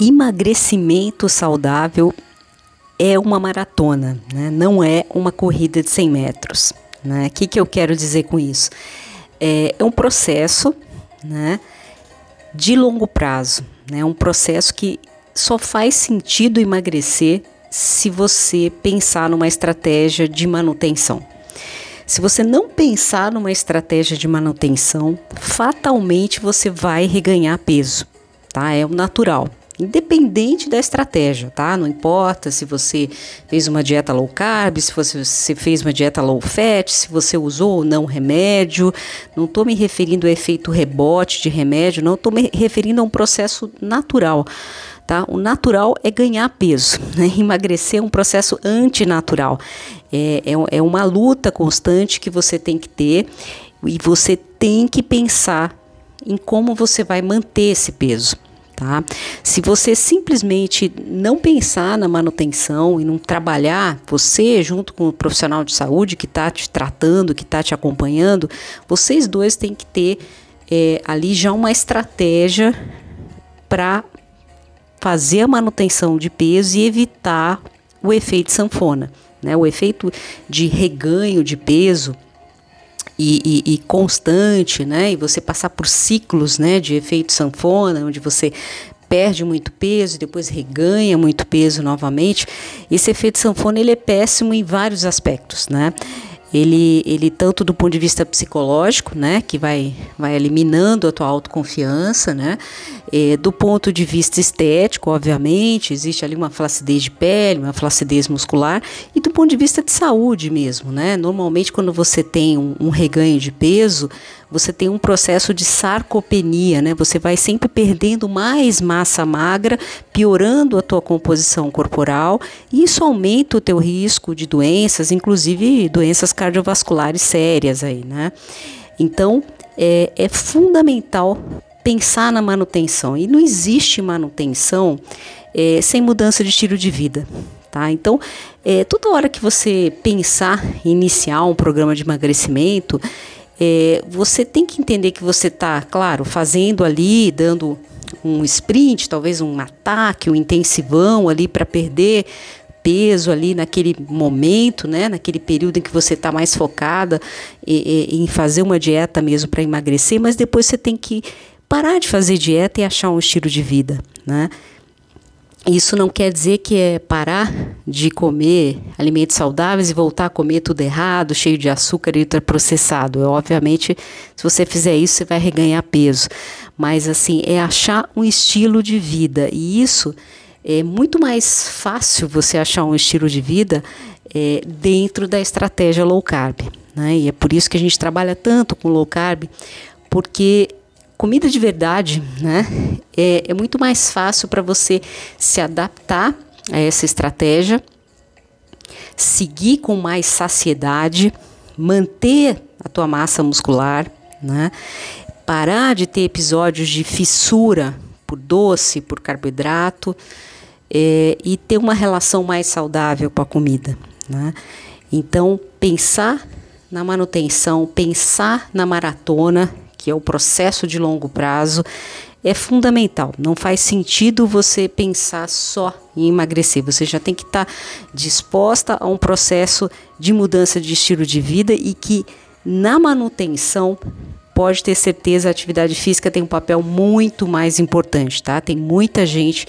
emagrecimento saudável é uma maratona, né? não é uma corrida de 100 metros. O né? que, que eu quero dizer com isso? É, é um processo né, de longo prazo, né? um processo que só faz sentido emagrecer se você pensar numa estratégia de manutenção. Se você não pensar numa estratégia de manutenção, fatalmente você vai reganhar peso, tá? É o natural independente da estratégia, tá? Não importa se você fez uma dieta low carb, se você, fez uma dieta low fat, se você usou ou não remédio. Não estou me referindo ao efeito rebote de remédio, não estou me referindo a um processo natural. Tá? O natural é ganhar peso, né? emagrecer é um processo antinatural. É, é, é uma luta constante que você tem que ter e você tem que pensar em como você vai manter esse peso tá? Se você simplesmente não pensar na manutenção e não trabalhar, você junto com o profissional de saúde que está te tratando, que está te acompanhando, vocês dois têm que ter é, ali já uma estratégia para fazer a manutenção de peso e evitar o efeito sanfona, né? O efeito de reganho de peso e, e, e, constante, né? E você passar por ciclos, né, de efeito sanfona, onde você perde muito peso e depois reganha muito peso novamente. Esse efeito sanfona ele é péssimo em vários aspectos, né? Ele, ele tanto do ponto de vista psicológico, né, que vai, vai eliminando a tua autoconfiança, né, é, do ponto de vista estético, obviamente, existe ali uma flacidez de pele, uma flacidez muscular, e do ponto de vista de saúde mesmo, né, normalmente quando você tem um, um reganho de peso, você tem um processo de sarcopenia, né? Você vai sempre perdendo mais massa magra, piorando a tua composição corporal, e isso aumenta o teu risco de doenças, inclusive doenças cardiovasculares sérias aí, né? Então, é, é fundamental pensar na manutenção. E não existe manutenção é, sem mudança de estilo de vida. Tá? Então, é, toda hora que você pensar em iniciar um programa de emagrecimento, é, você tem que entender que você está, claro, fazendo ali, dando um sprint, talvez um ataque, um intensivão ali para perder peso ali naquele momento, né, naquele período em que você está mais focada em, em fazer uma dieta mesmo para emagrecer, mas depois você tem que parar de fazer dieta e achar um estilo de vida, né? Isso não quer dizer que é parar de comer alimentos saudáveis e voltar a comer tudo errado, cheio de açúcar e ultraprocessado. Obviamente, se você fizer isso, você vai reganhar peso. Mas assim, é achar um estilo de vida. E isso é muito mais fácil você achar um estilo de vida é, dentro da estratégia low carb. Né? E é por isso que a gente trabalha tanto com low carb, porque comida de verdade, né? É, é muito mais fácil para você se adaptar a essa estratégia, seguir com mais saciedade, manter a tua massa muscular, né? Parar de ter episódios de fissura por doce, por carboidrato é, e ter uma relação mais saudável com a comida, né? Então, pensar na manutenção, pensar na maratona que é o processo de longo prazo, é fundamental. Não faz sentido você pensar só em emagrecer. Você já tem que estar tá disposta a um processo de mudança de estilo de vida e que na manutenção pode ter certeza a atividade física tem um papel muito mais importante, tá? Tem muita gente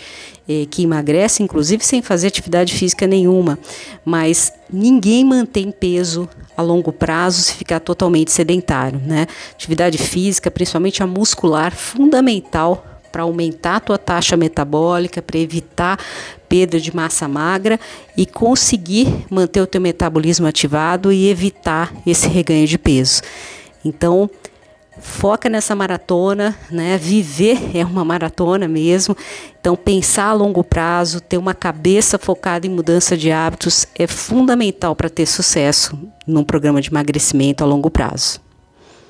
eh, que emagrece, inclusive sem fazer atividade física nenhuma, mas ninguém mantém peso a longo prazo se ficar totalmente sedentário, né? Atividade física, principalmente a muscular, fundamental para aumentar a tua taxa metabólica, para evitar perda de massa magra e conseguir manter o teu metabolismo ativado e evitar esse reganho de peso. Então, foca nessa maratona, né? Viver é uma maratona mesmo. Então, pensar a longo prazo, ter uma cabeça focada em mudança de hábitos é fundamental para ter sucesso num programa de emagrecimento a longo prazo.